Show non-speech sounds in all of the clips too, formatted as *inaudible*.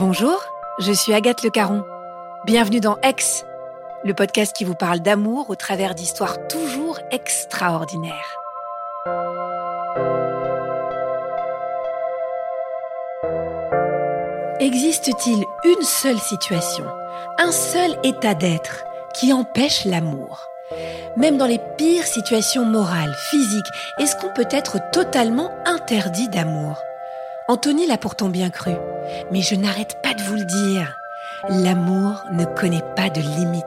Bonjour, je suis Agathe Le Caron. Bienvenue dans Ex, le podcast qui vous parle d'amour au travers d'histoires toujours extraordinaires. Existe-t-il une seule situation, un seul état d'être qui empêche l'amour? Même dans les pires situations morales, physiques, est-ce qu'on peut être totalement interdit d'amour? Anthony l'a pourtant bien cru, mais je n'arrête pas de vous le dire. L'amour ne connaît pas de limites.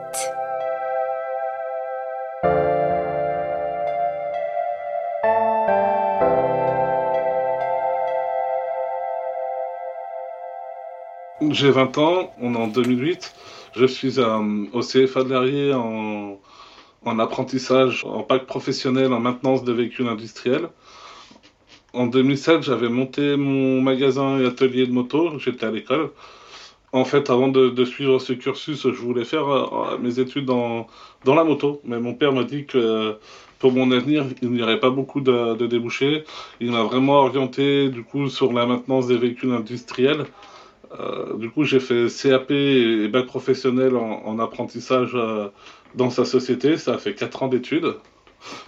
J'ai 20 ans, on est en 2008. Je suis au CFA de en, en apprentissage, en pack professionnel en maintenance de véhicules industriels. En 2007, j'avais monté mon magasin et atelier de moto, j'étais à l'école. En fait, avant de, suivre ce cursus, je voulais faire euh, mes études dans, dans la moto. Mais mon père m'a dit que pour mon avenir, il n'y aurait pas beaucoup de, débouchés. Il m'a vraiment orienté du coup sur la maintenance des véhicules industriels. Euh, du coup, j'ai fait CAP et bac professionnel en, en apprentissage euh, dans sa société. Ça a fait 4 ans d'études.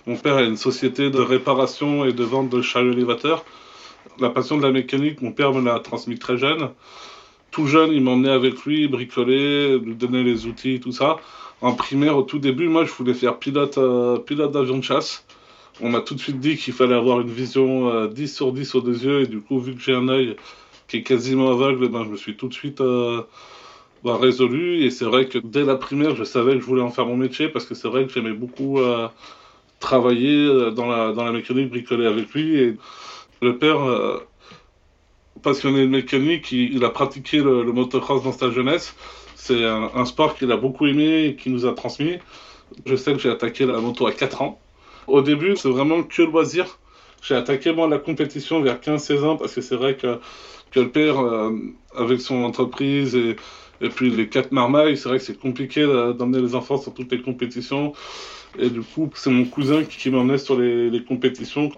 Mon père a une société de réparation et de vente de chariots élévateurs. La passion de la mécanique, mon père me l'a transmis très jeune. Tout jeune, il m'emmenait avec lui bricoler, lui donner les outils, tout ça. En primaire, au tout début, moi, je voulais faire pilote, euh, pilote d'avion de chasse. On m'a tout de suite dit qu'il fallait avoir une vision euh, 10 sur 10 aux deux yeux. Et du coup, vu que j'ai un œil qui est quasiment aveugle, ben, je me suis tout de suite euh, ben, résolu. Et c'est vrai que dès la primaire, je savais que je voulais en faire mon métier parce que c'est vrai que j'aimais beaucoup euh, travailler euh, dans la, dans la mécanique, bricoler avec lui. Et le père, euh, passionné de mécanique, il, a pratiqué le, motocross dans sa jeunesse. C'est un, sport qu'il a beaucoup aimé et qu'il nous a transmis. Je sais que j'ai attaqué la moto à 4 ans. Au début, c'est vraiment que loisir. J'ai attaqué moi la compétition vers 15-16 ans parce que c'est vrai que, que le père, euh, avec son entreprise et, et puis les quatre marmailles, c'est vrai que c'est compliqué d'emmener les enfants sur toutes les compétitions. Et du coup, c'est mon cousin qui, m'emmenait sur les, compétitions.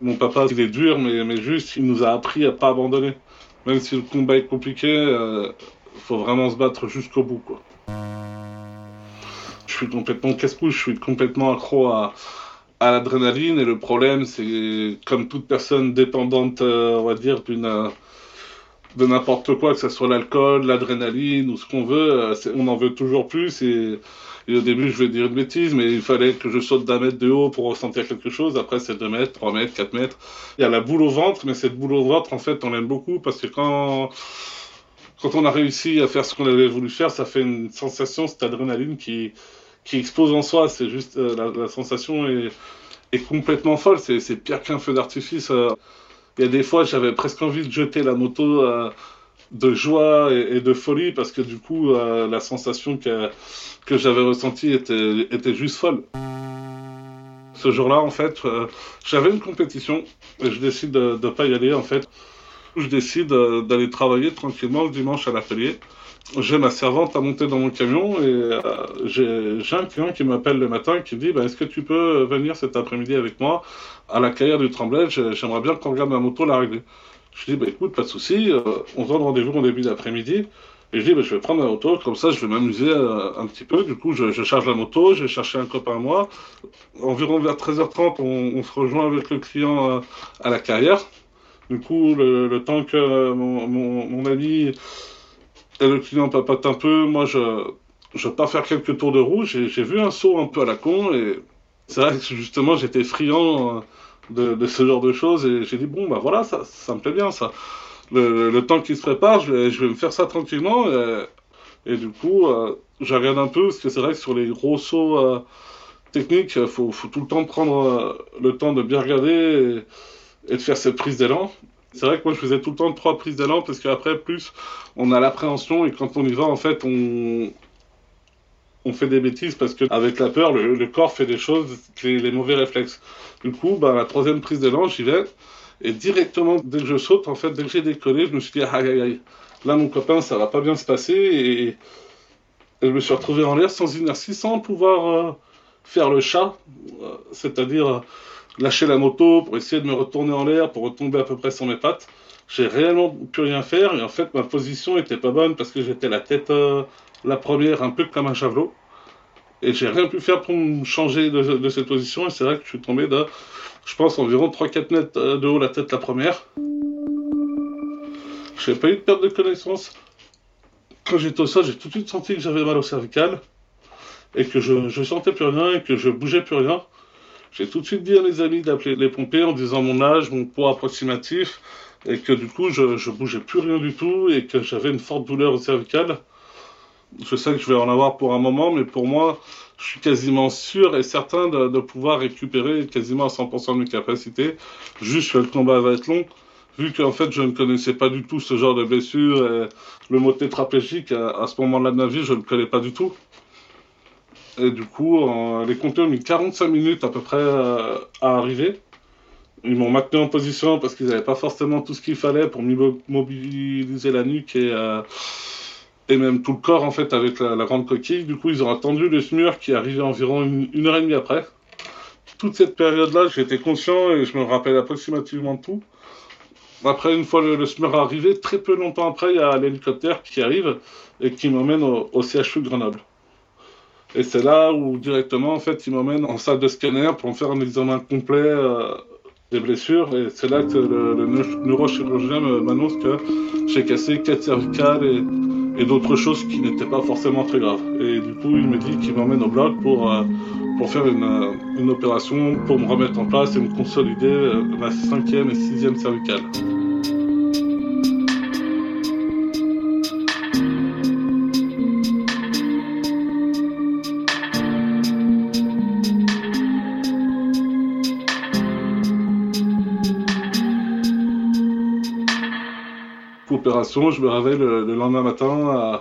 Mon papa, il est dur, mais, juste, il nous a appris à pas abandonner. Même si le combat est compliqué, euh, faut vraiment se battre jusqu'au bout. Quoi. Je suis complètement casse-couche, je suis complètement accro à, l'adrénaline. Et le problème, c'est comme toute personne dépendante, euh, on va dire, d'une de n'importe quoi, que ce soit l'alcool, l'adrénaline ou ce qu'on veut, euh, on en veut toujours plus. Et, au début, je vais dire une bêtise, mais il fallait que je saute d'un mètre de haut pour ressentir quelque chose. Après, c'est 2 mètres, 3 mètres, 4 mètres. Il y a la boule au ventre, mais cette boule au ventre, en fait, on l'aime beaucoup parce que quand, quand on a réussi à faire ce qu'on avait voulu faire, ça fait une sensation, cette adrénaline qui, qui explose en soi. C'est juste, euh, la, la, sensation est, est complètement folle. C'est pire qu'un feu d'artifice. Euh, il y a des fois, j'avais presque envie de jeter la moto euh, de joie et, de folie parce que du coup, euh, la sensation que, que j'avais ressentie était, était juste folle. Ce jour-là, en fait, euh, j'avais une compétition et je décide de ne pas y aller, en fait. Je décide d'aller travailler tranquillement le dimanche à l'atelier. J'ai ma servante à monter dans mon camion et euh, j'ai un client qui m'appelle le matin qui dit bah, Est-ce que tu peux venir cet après-midi avec moi à la carrière du Tremblay? J'aimerais bien qu'on regarde ma moto la régler. Je dis bah, Écoute, pas de souci, euh, on se donne rendez-vous en début d'après-midi. Et je dis bah, Je vais prendre ma moto, comme ça je vais m'amuser euh, un petit peu. Du coup, je, charge la moto, je vais chercher un copain à moi. Environ vers 13h30, on, se rejoint avec le client à la carrière. Du coup, le, temps que mon ami et le client papote un peu. Moi, je, je pars faire quelques tours de roue. J'ai vu un saut un peu à la con et c'est vrai que justement, j'étais friand de, de, ce genre de choses et j'ai dit, bon, bah voilà, ça, ça me plaît bien ça. Le, temps qui se prépare, je vais, je vais me faire ça tranquillement et, du coup, euh, je regarde un peu parce que c'est vrai que sur les gros sauts euh, techniques, il faut, faut, tout le temps prendre euh, le temps de bien regarder et de faire cette prise d'élan. C'est vrai que moi je faisais tout le temps trois prises d'élan parce qu'après plus on a l'appréhension et quand on y va en fait on, on fait des bêtises parce qu'avec la peur le, corps fait des choses, les, mauvais réflexes. Du coup bah, la troisième prise d'élan j'y vais et directement dès que je saute en fait dès que j'ai décollé je me suis dit aïe aïe aïe là mon copain ça va pas bien se passer et, je me suis retrouvé en l'air sans inertie sans pouvoir euh, faire le chat, euh, c'est-à-dire lâcher la moto pour essayer de me retourner en l'air, pour retomber à peu près sur mes pattes. J'ai réellement pu rien faire et en fait ma position était pas bonne parce que j'étais la tête euh, la première un peu comme un javelot et j'ai rien pu faire pour me changer de, cette position et c'est vrai que je suis tombé de je pense environ 3-4 mètres euh, de haut la tête la première. J'ai pas eu de perte de connaissance. Quand j'étais au sol, j'ai tout de suite senti que j'avais mal au cervical et que je, je sentais plus rien et que je bougeais plus rien. J'ai tout de suite dit à mes amis d'appeler les pompiers en disant mon âge, mon poids approximatif, et que du coup je, je bougeais plus rien du tout et que j'avais une forte douleur au cervical. Je sais que je vais en avoir pour un moment, mais pour moi, je suis quasiment sûr et certain de, pouvoir récupérer quasiment à 100% de mes capacités. Juste que le combat va être long, vu qu'en fait je ne connaissais pas du tout ce genre de blessure. Et le mot tétraplégique, à, à ce moment-là de ma vie, je ne le connais pas du tout. Et du coup, les compteurs ont mis 45 minutes à peu près euh, à arriver. Ils m'ont maintenu en position parce qu'ils n'avaient pas forcément tout ce qu'il fallait pour mobiliser la nuque et, euh, et même tout le corps en fait avec la, grande coquille. Du coup, ils ont attendu le SMUR qui arrivait environ une, heure et demie après. Toute cette période-là, j'étais conscient et je me rappelle approximativement tout. Après, une fois le, SMUR arrivé, très peu longtemps après, il y a l'hélicoptère qui arrive et qui m'emmène au, au CHU de Grenoble. Et c'est là où directement, en fait, il m'emmène en salle de scanner pour me faire un examen complet euh, des blessures. Et c'est là que le, neurochirurgien m'annonce que j'ai cassé quatre cervicales et, d'autres choses qui n'étaient pas forcément très graves. Et du coup, il me dit qu'il m'emmène au bloc pour, euh, pour faire une, une, opération, pour me remettre en place et me consolider euh, ma cinquième et sixième cervicale. Je me réveille le, lendemain matin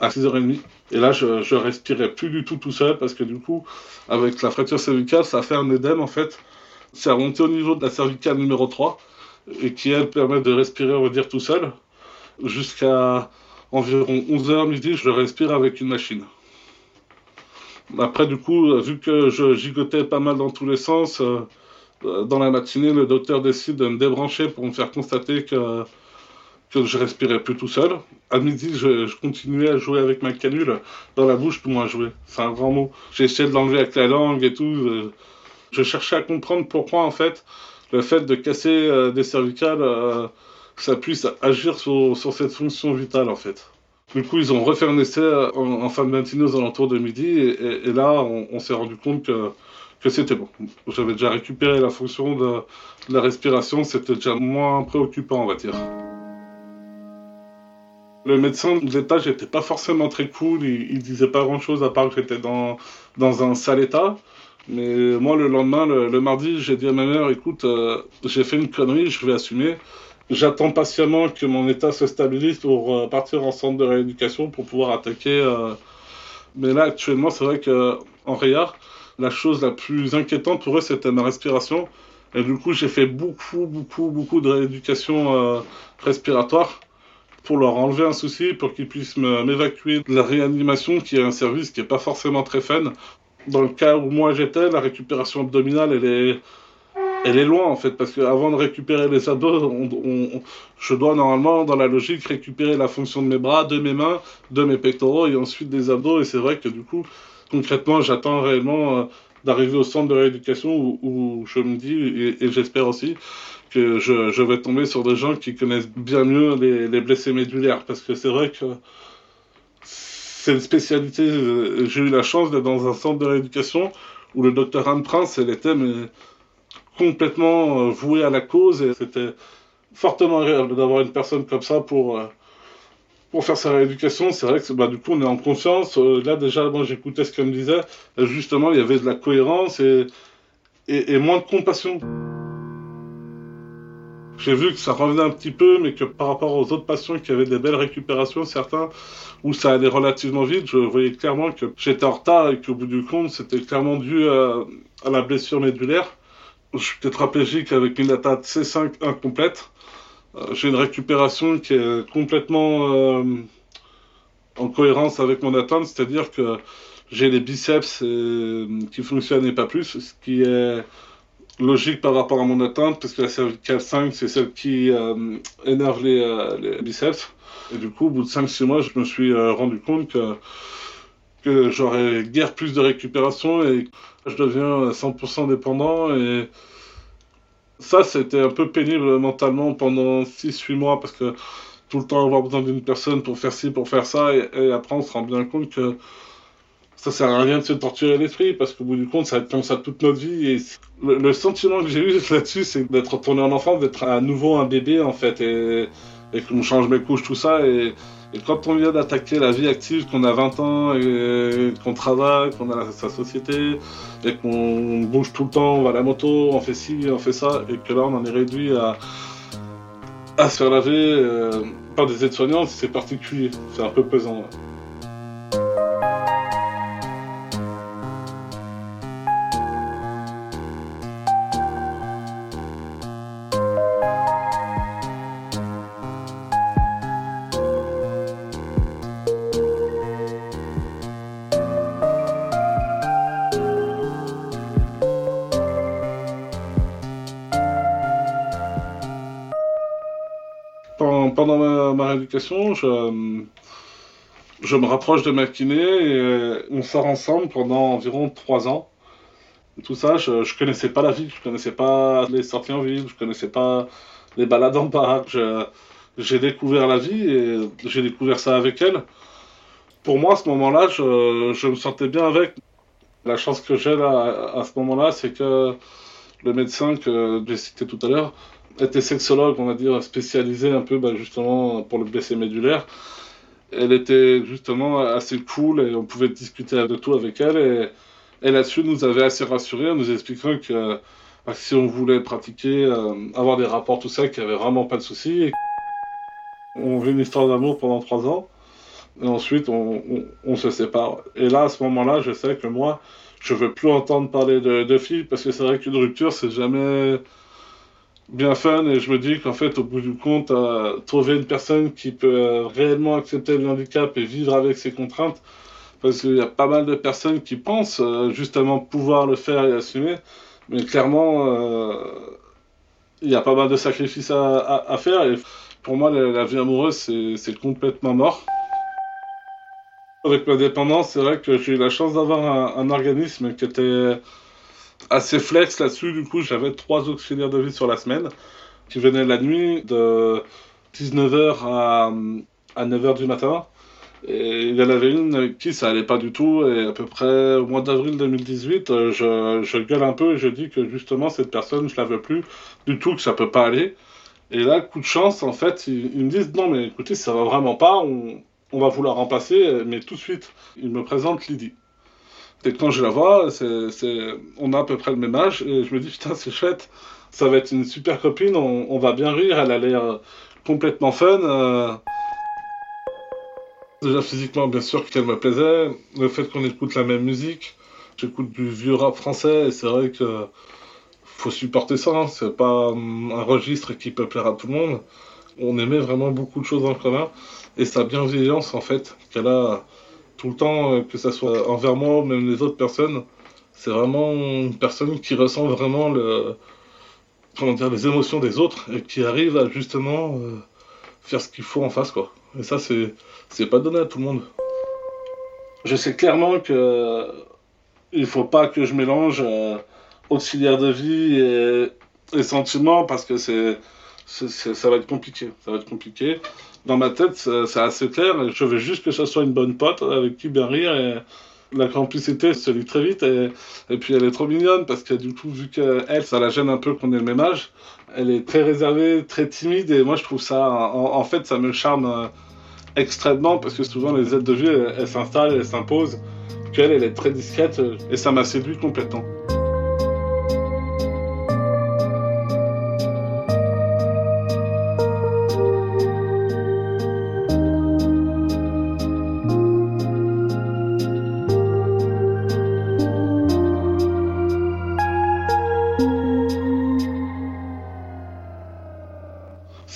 à, 6h30. Et là, je, je respirais plus du tout tout seul parce que du coup, avec la fracture cervicale, ça fait un édème en fait. C'est remonté au niveau de la cervicale numéro 3 et qui, elle, permet de respirer, on va dire, tout seul. Jusqu'à environ 11h midi, je respire avec une machine. Après, du coup, vu que je gigotais pas mal dans tous les sens, euh, dans la matinée, le docteur décide de me débrancher pour me faire constater que que je respirais plus tout seul. À midi, je, continuais à jouer avec ma canule dans la bouche, tout moins jouer. C'est un grand mot. Essayé de l'enlever avec la langue et tout. Euh, je, cherchais à comprendre pourquoi, en fait, le fait de casser euh, des cervicales, euh, ça puisse agir sur, sur, cette fonction vitale, en fait. Du coup, ils ont refait un essai en, fin de matinée aux alentours de midi, et, là, on, s'est rendu compte que, que c'était bon. J'avais déjà récupéré la fonction de la respiration, c'était déjà moins préoccupant, on va dire. Le médecin de l'étage n'était pas forcément très cool, il, il, disait pas grand chose à part que j'étais dans, dans un sale état. Mais moi, le lendemain, le, mardi, j'ai dit à ma mère écoute, euh, j'ai fait une connerie, je vais assumer. J'attends patiemment que mon état se stabilise pour euh, partir en centre de rééducation pour pouvoir attaquer. Euh. Mais là, actuellement, c'est vrai qu'en Réard, la chose la plus inquiétante pour eux, c'était ma respiration. Et du coup, j'ai fait beaucoup, beaucoup, beaucoup de rééducation respiratoire pour leur enlever un souci, pour qu'ils puissent m'évacuer de la réanimation, qui est un service qui n'est pas forcément très fun. Dans le cas où moi j'étais, la récupération abdominale, elle est, elle est loin en fait, parce qu'avant de récupérer les abdos, je dois normalement, dans la logique, récupérer la fonction de mes bras, de mes mains, de mes pectoraux et ensuite des abdos. Et c'est vrai que du coup, concrètement, j'attends réellement euh, d'arriver au centre de rééducation où, je me dis, et j'espère aussi, que je, je, vais tomber sur des gens qui connaissent bien mieux les, les blessés médulaires. Parce que c'est vrai que c'est une spécialité. J'ai eu la chance d'être dans un centre de rééducation où le docteur Anne Prince, elle était mais, complètement euh, vouée à la cause. Et c'était fortement agréable d'avoir une personne comme ça pour, euh, pour faire sa rééducation. C'est vrai que bah, du coup, on est en confiance. Euh, là, déjà, moi, j'écoutais ce qu'elle me disait. Justement, il y avait de la cohérence et, et moins de compassion j'ai vu que ça revenait un petit peu, mais que par rapport aux autres patients qui avaient des belles récupérations, certains, où ça allait relativement vite, je voyais clairement que j'étais en retard et qu'au bout du compte, c'était clairement dû à, la blessure médulaire. Je suis tétraplégique avec une atteinte C5 incomplète. Euh, j'ai une récupération qui est complètement euh, en cohérence avec mon atteinte, c'est-à-dire que j'ai les biceps euh, qui fonctionnent et pas plus, ce qui est logique par rapport à mon atteinte, parce que la cervicale 5, c'est celle qui euh, énerve euh, les, biceps. Et du coup, au bout de 5-6 mois, je me suis euh, rendu compte que, que j'aurais guère plus de récupération et je deviens 100% dépendant. Et ça, c'était un peu pénible mentalement pendant 6-8 mois, parce que tout le temps avoir besoin d'une personne pour faire ci, pour faire ça, et après on se rend bien compte que ça sert à rien de se torturer l'esprit parce qu'au bout du compte, ça va être comme ça toute notre vie. Et le, sentiment que j'ai eu *laughs* là-dessus, c'est d'être retourné en enfance, d'être à nouveau un bébé en fait, et, et qu'on change mes couches, tout ça. Et, quand on vient d'attaquer la vie active, qu'on a 20 ans, et, qu'on travaille, qu'on a sa société, et qu'on bouge tout le temps, on va à la moto, on fait ci, on fait ça, et que là on en est réduit à, à se faire laver euh, par des aides-soignantes, c'est particulier, c'est un peu pesant. Pendant ma, rééducation, je, je me rapproche de ma kiné et on sort ensemble pendant environ trois ans. tout ça, je, ne connaissais pas la ville, je connaissais pas les sorties en ville, je connaissais pas les balades en parc. J'ai découvert la vie et j'ai découvert ça avec elle. Pour moi, à ce moment-là, je, je, me sentais bien avec. La chance que j'ai à ce moment-là, c'est que le médecin que j'ai cité tout à l'heure, était sexologue, on va dire, spécialisée un peu bah, justement pour le blessé médulaire. Elle était justement assez cool et on pouvait discuter de tout avec elle. Et, et là-dessus, nous avait assez rassurés en nous expliquant que bah, si on voulait pratiquer, euh, avoir des rapports, tout ça, qu'il n'y avait vraiment pas de souci. On vit une histoire d'amour pendant trois ans. Et ensuite, on, se sépare. Et là, à ce moment-là, je sais que moi, je veux plus entendre parler de filles parce que c'est vrai qu'une rupture, c'est jamais bien fun et je me dis qu'en fait, au bout du compte, euh, trouver une personne qui peut euh, réellement accepter le handicap et vivre avec ses contraintes, parce qu'il y a pas mal de personnes qui pensent euh, justement pouvoir le faire et assumer, mais clairement, il y a pas mal de sacrifices à, faire et pour moi, la, vie amoureuse, c'est complètement mort. Avec ma dépendance, c'est vrai que j'ai eu la chance d'avoir un organisme qui était assez flex là-dessus. Du coup, j'avais trois auxiliaires de vie sur la semaine qui venaient la nuit de 19h à, à 9h du matin. Et il y en avait une qui ça allait pas du tout. Et à peu près au mois d'avril 2018, euh, je, je, gueule un peu et je dis que justement, cette personne, je la veux plus du tout, que ça peut pas aller. Et là, coup de chance, en fait, ils, me disent non, mais écoutez, ça va vraiment pas, on, va vous la remplacer, mais tout de suite. Ils me présentent Lydie. Et quand je la vois, on a à peu près le même âge, et je me dis, putain, c'est chouette, ça va être une super copine, on, va bien rire, elle a l'air complètement fun. Euh. Déjà physiquement, bien sûr qu'elle me plaisait, le fait qu'on écoute la même musique, j'écoute du vieux rap français, et c'est vrai que faut supporter ça, hein. c'est pas hum, un registre qui peut plaire à tout le monde. On aimait vraiment beaucoup de choses en commun, et sa bienveillance, en fait, qu'elle a tout le temps, euh, que ce soit envers moi ou même les autres personnes. C'est vraiment une personne qui ressent vraiment le, comment dire, les émotions des autres et qui arrive à justement euh, faire ce qu'il faut en face. Quoi. Et ça, c'est, c'est pas donné à tout le monde. Je sais clairement que il faut pas que je mélange euh, auxiliaire de vie et, et sentiments parce que c'est, ça va être compliqué. Ça va être compliqué dans ma tête, c'est assez clair. Je veux juste que ce soit une bonne pote avec qui bien rire. Et la complicité se lit très vite. Et, et puis elle est trop mignonne parce que du coup, vu qu'elle, ça la gêne un peu qu'on ait le même âge, elle est très réservée, très timide. Et moi, je trouve ça, en, fait, ça me charme euh, extrêmement parce que souvent, les aides de vie, elles s'installent, elles s'imposent. Qu'elle, elle est très discrète et ça m'a séduit complètement.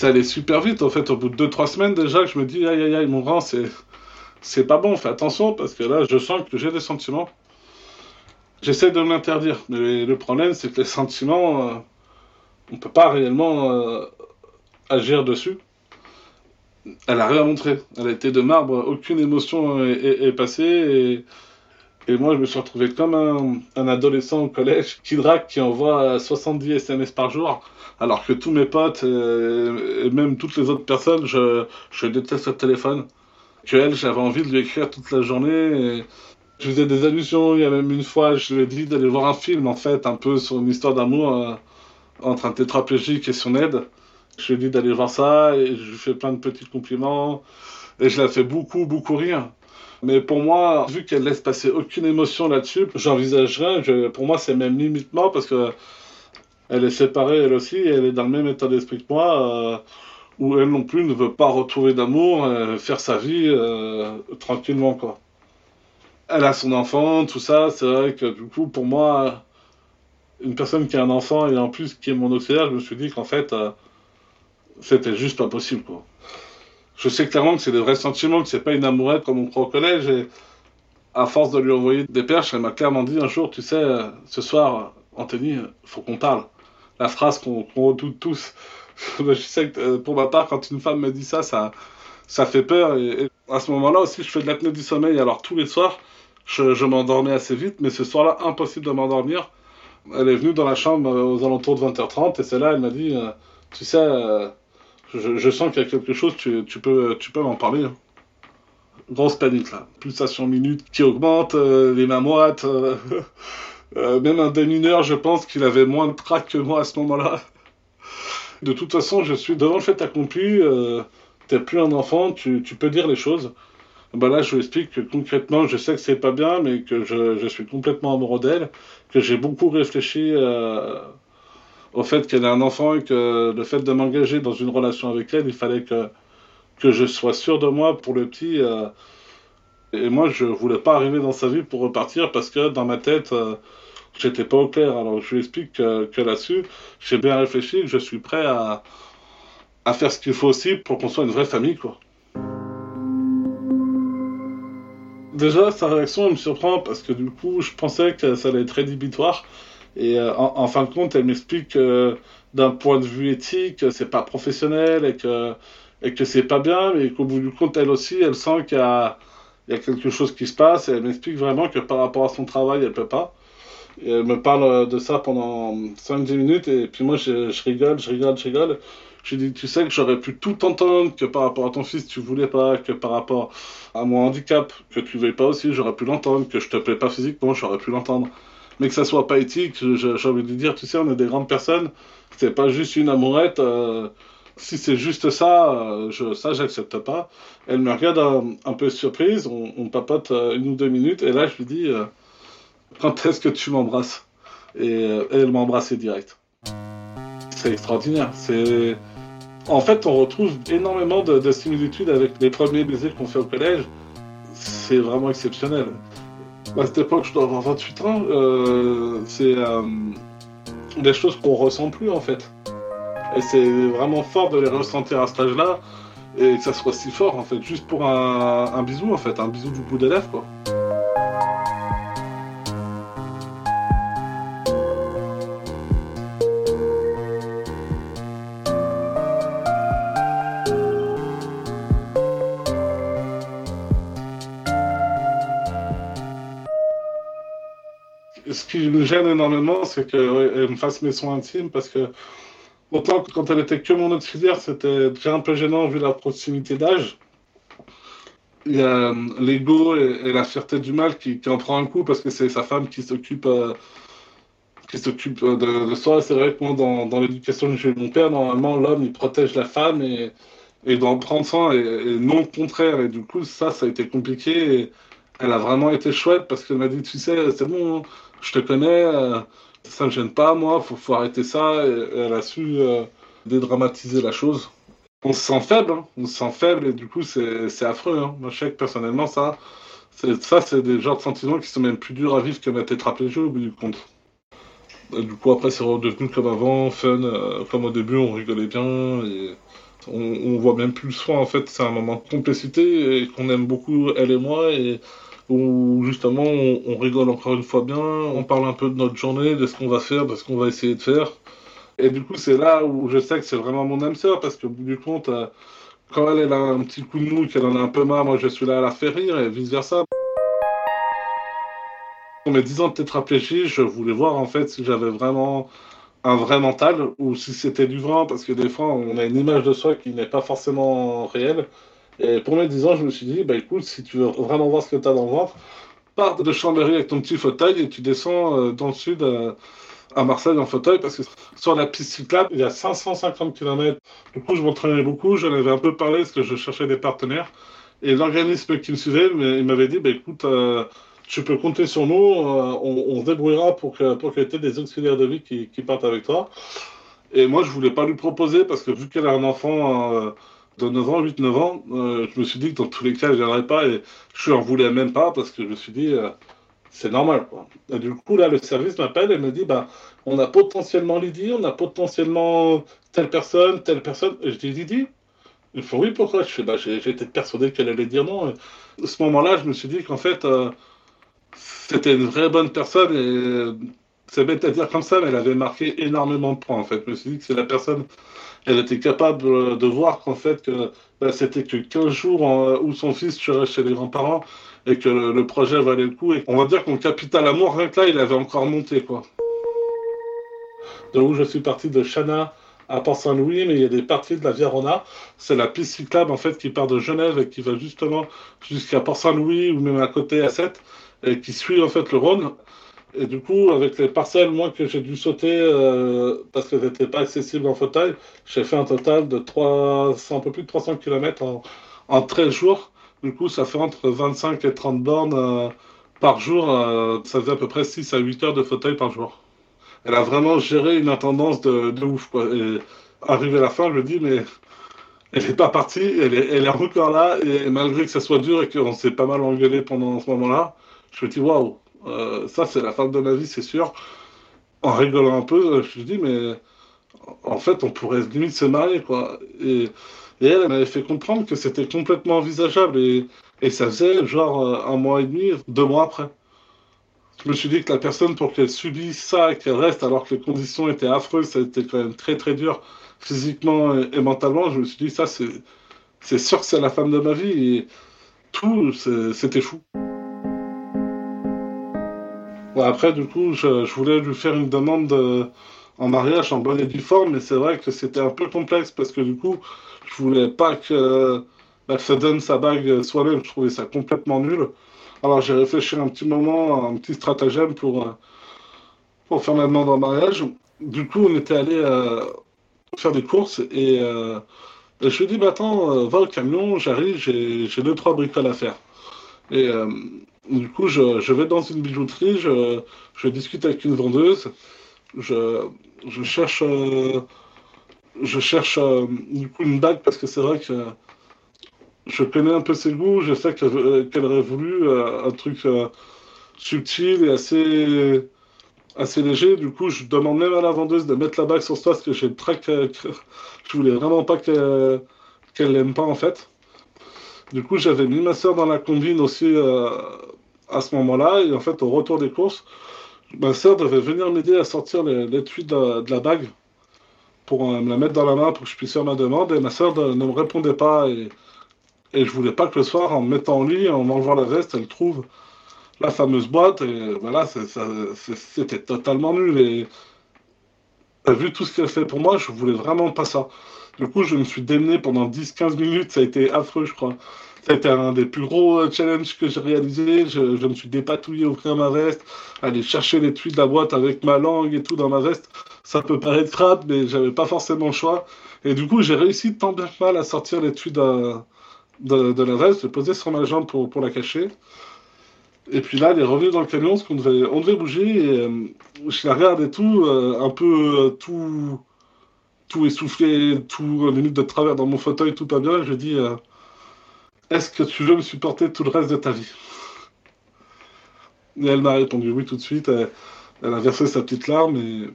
Ça allait super vite. En fait, au bout de 2-3 semaines déjà, je me dis, aïe aïe aïe, mon grand, c'est, c'est pas bon, fais attention, parce que là, je sens que j'ai des sentiments. J'essaie de m'interdire, mais le problème, c'est que les sentiments, euh, on peut pas réellement euh, agir dessus. Elle a rien montré. Elle a été de marbre, aucune émotion est, passée. Et, et, moi, je me suis retrouvé comme un, adolescent au collège qui drague, qui envoie 70 SMS par jour alors que tous mes potes et, même toutes les autres personnes, je, déteste le téléphone. Que elle, j'avais envie de lui écrire toute la journée. Et je faisais des allusions. Il y a même une fois, je lui ai dit d'aller voir un film, en fait, un peu sur une histoire d'amour euh, entre un tétraplégique et son aide. Je lui ai dit d'aller voir ça et je lui fais plein de petits compliments. Et je la fais beaucoup, beaucoup rire. Mais pour moi, vu qu'elle laisse passer aucune émotion là-dessus, j'envisagerais, pour moi, c'est même limitement parce que elle est séparée elle aussi, et elle est dans le même état d'esprit que moi, euh, où elle non plus ne veut pas retrouver d'amour, euh, faire sa vie euh, tranquillement, quoi. Elle a son enfant, tout ça, c'est vrai que du coup, pour moi, une personne qui a un enfant et en plus qui est mon auxiliaire, je me suis dit qu'en fait, c'était juste pas possible, quoi. Je sais clairement que c'est des vrais sentiments, que c'est pas une amourette comme on croit au collège, et à force de lui envoyer des perches, elle m'a clairement dit un jour, tu sais, ce soir, Anthony, faut qu'on parle la phrase qu'on redoute tous. *laughs* je sais que euh, pour ma part, quand une femme me dit ça, ça, ça fait peur. Et, à ce moment-là aussi, je fais de l'apnée du sommeil. Alors tous les soirs, je, m'endormais assez vite, mais ce soir-là, impossible de m'endormir. Elle est venue dans la chambre euh, aux alentours de 20h30 et c'est là, elle m'a dit, euh, tu sais, je, sens qu'il y a quelque chose, tu, peux, tu peux m'en parler. Hein. Grosse panique là, pulsation minute qui augmente, les mains moites. *laughs* Euh, même un démineur, je pense qu'il avait moins de trac que moi à ce moment-là. De toute façon, je suis devant le fait accompli. Euh, T'es plus un enfant, tu, peux dire les choses. Ben là, je vous explique que concrètement, je sais que c'est pas bien, mais que je, je suis complètement amoureux d'elle, que j'ai beaucoup réfléchi euh, au fait qu'elle ait un enfant et que le fait de m'engager dans une relation avec elle, il fallait que, que je sois sûr de moi pour le petit. Euh, et moi, je voulais pas arriver dans sa vie pour repartir parce que dans ma tête, euh, j'étais pas au clair. Alors, je lui explique que, là-dessus, j'ai bien réfléchi que je suis prêt à, à faire ce qu'il faut aussi pour qu'on soit une vraie famille, quoi. Déjà, sa réaction me surprend parce que du coup, je pensais que ça allait être rédhibitoire. Et euh, en, fin de compte, elle m'explique que d'un point de vue éthique, c'est pas professionnel et que, et que c'est pas bien, mais qu'au bout du compte, elle aussi, elle sent qu'il y a quelque chose qui se passe et elle m'explique vraiment que par rapport à son travail, elle peut pas. Et elle me parle de ça pendant 5-10 minutes et puis moi je, rigole, je rigole, je rigole. Je lui dis, tu sais que j'aurais pu tout entendre, que par rapport à ton fils tu voulais pas, que par rapport à mon handicap, que tu veuilles pas aussi, j'aurais pu l'entendre, que je te plais pas physiquement, j'aurais pu l'entendre. Mais que ça soit pas éthique, j'ai envie de dire, tu sais, on est des grandes personnes, c'est pas juste une amourette. Euh, si c'est juste ça, euh, ça, j'accepte pas. Elle me regarde un, peu surprise, on, papote euh, une ou deux minutes, et là, je lui dis Quand est-ce que tu m'embrasses? Et elle m'a embrassé direct. C'est extraordinaire. C'est. En fait, on retrouve énormément de, similitudes avec les premiers baisers qu'on fait au collège. C'est vraiment exceptionnel. À cette époque, je dois avoir 28 ans. c'est des choses qu'on ressent plus en fait. Et c'est vraiment fort de les ressentir à cet âge-là et que ça soit si fort en fait, juste pour un, bisou en fait, un bisou du bout des lèvres quoi. Qui me gêne énormément, c'est qu'elle me fasse mes soins intimes parce que Autant que quand elle était que mon auxiliaire, c'était déjà un peu gênant vu la proximité d'âge. Il y a euh, l'ego et, la fierté du mal qui, en prend un coup parce que c'est sa femme qui s'occupe euh, qui s'occupe euh, de, soi. C'est vrai que moi, dans, l'éducation que j'ai eu mon père, normalement, l'homme, il protège la femme et, et doit en prendre soin et, non le contraire. Et du coup, ça, ça a été compliqué. Elle a vraiment été chouette parce qu'elle m'a dit, tu sais, c'est bon, je te connais ça me gêne pas, moi, faut, faut arrêter ça. Et, elle a su euh, dédramatiser la chose. On se sent faible, hein. on se sent faible et du coup c'est affreux. Hein. Moi je sais que personnellement ça, ça c'est des genres de sentiments qui sont même plus durs à vivre que ma tétraplégie au bout du compte. du coup après c'est redevenu comme avant, fun, euh, comme au début on rigolait bien et On, voit même plus le soin, en fait, c'est un moment de complicité qu'on aime beaucoup, elle et moi, et où justement on, rigole encore une fois bien, on parle un peu de notre journée, de ce qu'on va faire, de ce qu'on va essayer de faire. Et du coup, c'est là où je sais que c'est vraiment mon âme sœur, parce que au bout du compte, euh, quand elle, a un petit coup de mou, qu'elle en a un peu marre, moi je suis là à la faire rire, et vice versa. Mes 10 ans tétraplégie, je voulais voir en fait si j'avais vraiment un vrai mental ou si c'était du vrai, parce que des fois on a une image de soi qui n'est pas forcément réelle. Et pour mes 10 ans, je me suis dit, bah écoute, si tu veux vraiment voir ce que tu as dans le ventre, pars de Chambéry avec ton petit fauteuil et tu descends euh, dans le sud euh, à Marseille en fauteuil parce que sur la piste cyclable, il y a 550 km. Du coup, je m'entraînais beaucoup, j'en avais un peu parlé parce que je cherchais des partenaires. Et l'organisme qui me suivait, il m'avait dit, bah écoute, euh, tu peux compter sur nous, on, se débrouillera pour que pour qu'il y ait des auxiliaires de vie qui, partent avec toi. Et moi, je voulais pas lui proposer parce que vu qu'elle a un enfant de 9 ans, 8-9 ans, euh, je me suis dit que dans tous les cas, je viendrais pas et je n'en voulais même pas parce que je me suis dit, euh, c'est normal. Quoi. Et du coup, là, le service m'appelle et me dit, bah, on a potentiellement Lydie, on a potentiellement telle personne, telle personne. Et je dis, Lydie? Il faut oui, pourquoi? Je fais, bah, été persuadé qu'elle allait dire non. À ce moment-là, je me suis dit qu'en fait, euh, c'était une vraie bonne personne et c'est bête à dire comme ça, mais elle avait marqué énormément de points en fait. Je me suis dit que c'est la personne elle était capable de voir qu'en fait, que, bah, c'était que 15 jours où son fils serait chez les grands-parents et que le, projet valait le coup. Et on va dire que mon capital amour, rien que là, il avait encore monté, quoi. De où je suis parti de Chana à Port-Saint-Louis, mais il y a des parties de la Via Rona. C'est la piste cyclable, en fait, qui part de Genève et qui va justement jusqu'à Port-Saint-Louis ou même à côté à 7 et qui suit, en fait, le Rhône. Et du coup, avec les parcelles, moi, que j'ai dû sauter euh, parce qu'elles n'étaient pas accessibles en fauteuil, j'ai fait un total de 300, un peu plus de 300 km en, en 13 jours. Du coup, ça fait entre 25 et 30 bornes euh, par jour. Euh, ça faisait à peu près 6 à 8 heures de fauteuil par jour. Elle a vraiment géré une intendance de, ouf. Quoi. Et arrivé à la fin, je me dis, mais elle n'est pas partie, elle est, elle est encore là. Et malgré que ça soit dur et qu'on s'est pas mal engueulé pendant ce moment-là, je me dis, waouh euh, ça, c'est la fin de ma vie, c'est sûr. En rigolant un peu, je me dis, mais en fait, on pourrait limite se marier, quoi. Et, elle, elle m'avait fait comprendre que c'était complètement envisageable. Et, et, ça faisait genre euh, un mois et demi, deux mois après. Je me suis dit que la personne, pour qu'elle subisse ça et qu'elle reste, alors que les conditions étaient affreuses, ça a été quand même très très dur physiquement et, mentalement, je me suis dit, ça, c'est sûr que c'est la femme de ma vie. Et tout, c'était fou après, du coup, je, voulais lui faire une demande en mariage en bonne et due forme, mais c'est vrai que c'était un peu complexe parce que du coup, je voulais pas que bah, se donne sa bague soi-même. Je trouvais ça complètement nul. Alors j'ai réfléchi un petit moment, un petit stratagème pour, euh, pour faire ma demande en mariage. Du coup, on était allé euh, faire des courses et, euh, je lui ai dit, bah, attends, va au camion, j'arrive, j'ai deux, trois bricoles à faire. Et du coup, je, vais dans une bijouterie, je, discute avec une vendeuse, je, cherche, je cherche euh, euh, du coup une bague parce que c'est vrai que je connais un peu ses goûts, je sais qu'elle aurait voulu euh, un truc subtil et assez, assez léger. Du coup, je demande même à la vendeuse de mettre la bague sur soi parce que j'ai le trac. *laughs* je voulais vraiment pas qu'elle l'aime pas en fait. Du coup, j'avais mis ma soeur dans la combine aussi à ce moment-là, et en fait, au retour des courses, ma soeur devait venir m'aider à sortir l'étui de, la bague pour euh, me la mettre dans la main pour que je puisse faire ma demande. Et ma soeur ne me répondait pas. Et, et je voulais pas que le soir, en me mettant en lit, en mangeant la veste, elle trouve la fameuse boîte. Et voilà, c'était totalement nul. Et, vu tout ce qu'elle fait pour moi, je voulais vraiment pas ça. Du coup, je me suis démené pendant 10-15 minutes. Ça a été affreux, je crois. C'était un des plus gros euh, challenges que j'ai réalisé. Je, me suis dépatouillé, ouvrir ma veste, aller chercher les tuyaux de la boîte avec ma langue et tout dans ma veste. Ça peut paraître crade, mais j'avais pas forcément le choix. Et du coup, j'ai réussi tant bien que mal à sortir les tuyaux de, de, la veste, de poser sur ma jambe pour, pour la cacher. Et puis là, elle est revenue dans le camion, parce qu'on devait, on devait bouger. Et euh, je la regarde et tout, euh, un peu tout, tout essoufflé, tout limite de travers dans mon fauteuil, tout pas bien. je dis est-ce que tu veux me supporter tout le reste de ta vie? Et elle m'a répondu oui tout de suite. Elle, a versé sa petite larme et.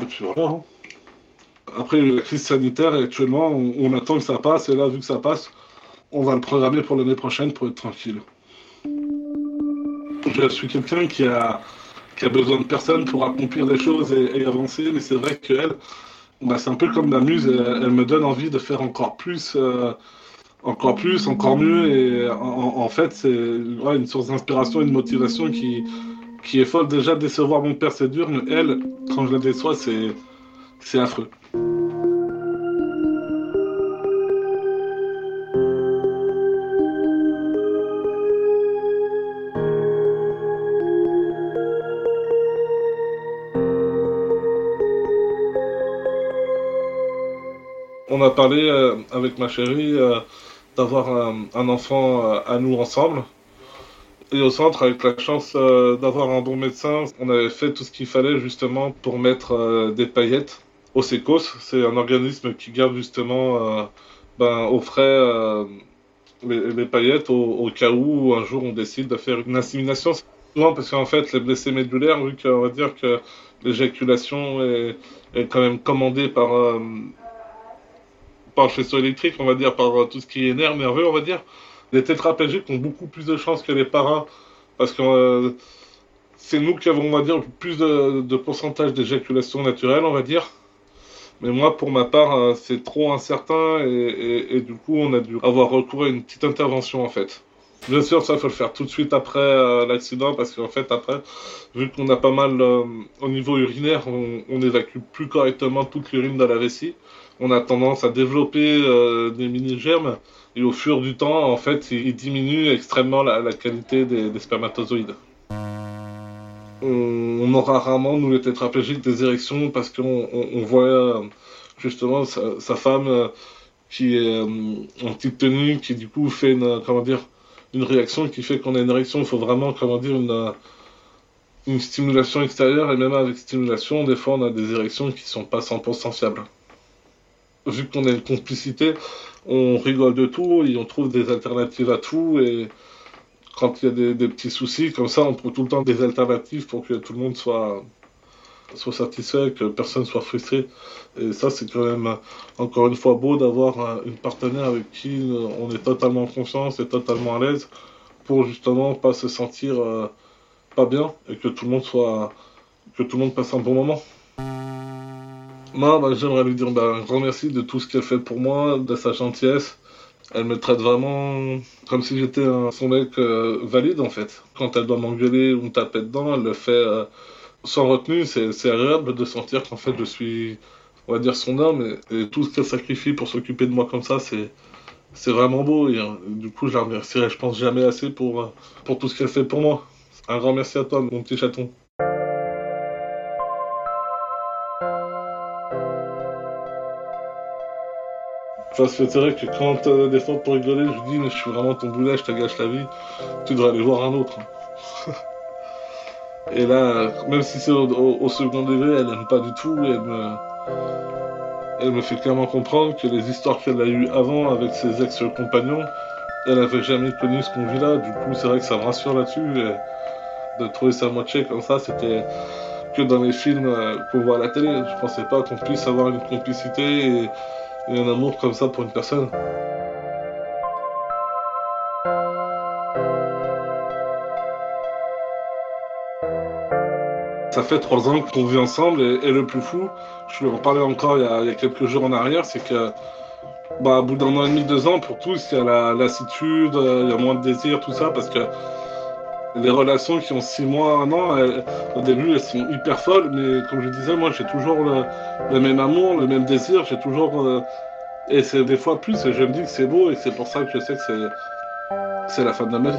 Et puis voilà. Hein. Après la crise sanitaire, actuellement, on, attend que ça passe, et là, vu que ça passe, on va le programmer pour l'année prochaine pour être tranquille. Je suis quelqu'un qui a, qui a besoin de personne pour accomplir des choses et, avancer, mais c'est vrai qu'elle, bah, c'est un peu comme la muse, elle, me donne envie de faire encore plus, euh, encore plus, encore mieux, et en, fait, c'est une source d'inspiration et de motivation qui, qui est folle. Déjà, décevoir mon père, c'est dur, mais elle, quand je la déçois, c'est affreux. On a parlé euh, avec ma chérie euh, d'avoir un, enfant euh, à nous ensemble. Et au centre, avec la chance d'avoir un bon médecin, on avait fait tout ce qu'il fallait justement pour mettre des paillettes au SECOS. C'est un organisme qui garde justement ben, au frais les, paillettes au, cas où un jour on décide de faire une insémination. Souvent parce qu'en fait, les blessés médulaires, vu qu'on va dire que l'éjaculation est, est, quand même commandée par par faisceau électrique, on va dire, par euh, tout ce qui est nerf nerveux, on va dire. Les tétraplégiques ont beaucoup plus de chances que les paras, parce que euh, c'est nous qui avons, on va dire, plus de, pourcentage d'éjaculation naturelle, on va dire. Mais moi, pour ma part, euh, c'est trop incertain et, du coup, on a dû avoir recours à une petite intervention en fait. Bien sûr, ça, faut le faire tout de suite après l'accident parce qu'en fait, après, vu qu'on a pas mal au niveau urinaire, on, on évacue plus correctement toute l'urine de la vessie on a tendance à développer euh, des mini-germes et au fur du temps, en fait, il, diminue extrêmement la, qualité des, spermatozoïdes. On, aura rarement, nous les tétraplégiques, des érections parce qu'on voit euh, justement sa, femme euh, qui est en petite tenue, qui du coup fait une, comment dire, une réaction qui fait qu'on a une érection. Il faut vraiment, comment dire, une, stimulation extérieure et même avec stimulation, des fois on a des érections qui sont pas 100% fiables vu qu'on a une complicité, on rigole de tout et on trouve des alternatives à tout. Et quand il y a des, petits soucis, comme ça, on trouve tout le temps des alternatives pour que tout le monde soit, satisfait, que personne soit frustré. Et ça, c'est quand même encore une fois beau d'avoir une partenaire avec qui on est totalement en confiance et totalement à l'aise pour justement pas se sentir euh, pas bien et que tout le monde soit que tout le monde passe un bon moment. Moi, bah, j'aimerais lui dire bah, un grand merci de tout ce qu'elle fait pour moi, de sa gentillesse. Elle me traite vraiment comme si j'étais son mec euh, valide en fait. Quand elle doit m'engueuler ou me taper dedans, elle le fait euh, sans retenue. C'est agréable de sentir qu'en fait je suis, on va dire, son homme et, tout ce qu'elle sacrifie pour s'occuper de moi comme ça, c'est vraiment beau. Euh, du coup, je la remercierai, je pense, jamais assez pour, pour tout ce qu'elle fait pour moi. Un grand merci à toi, mon petit chaton. Parce que c'est vrai que quand as des fois pour rigoler, je dis mais je suis vraiment ton boulet, je te gâche la vie, tu devrais aller voir un autre. et là, même si c'est au, second degré, elle aime pas du tout, elle me, elle me fait clairement comprendre que les histoires qu'elle a eues avant avec ses ex-compagnons, elle avait jamais connu ce qu'on vit là. Du coup, c'est vrai que ça me rassure là-dessus. De trouver sa moitié comme ça, c'était que dans les films euh, qu'on voit à la télé. Je pensais pas qu'on puisse avoir une complicité et un amour comme ça pour une personne. Ça fait trois ans qu'on vit ensemble et, le plus fou, je lui en parlais encore il y, a, quelques jours en arrière, c'est que bah, au bout d'un an et demi, deux ans, pour tous, il y a la lassitude, il y a moins de désir, tout ça, parce que les relations qui ont six mois, un an, au début, elles sont hyper folles, mais comme je disais, moi, j'ai toujours le, même amour, le même désir, j'ai toujours. Euh, et c'est des fois plus, et je me dis que c'est beau, et c'est pour ça que je sais que c'est, c'est la fin de ma vie.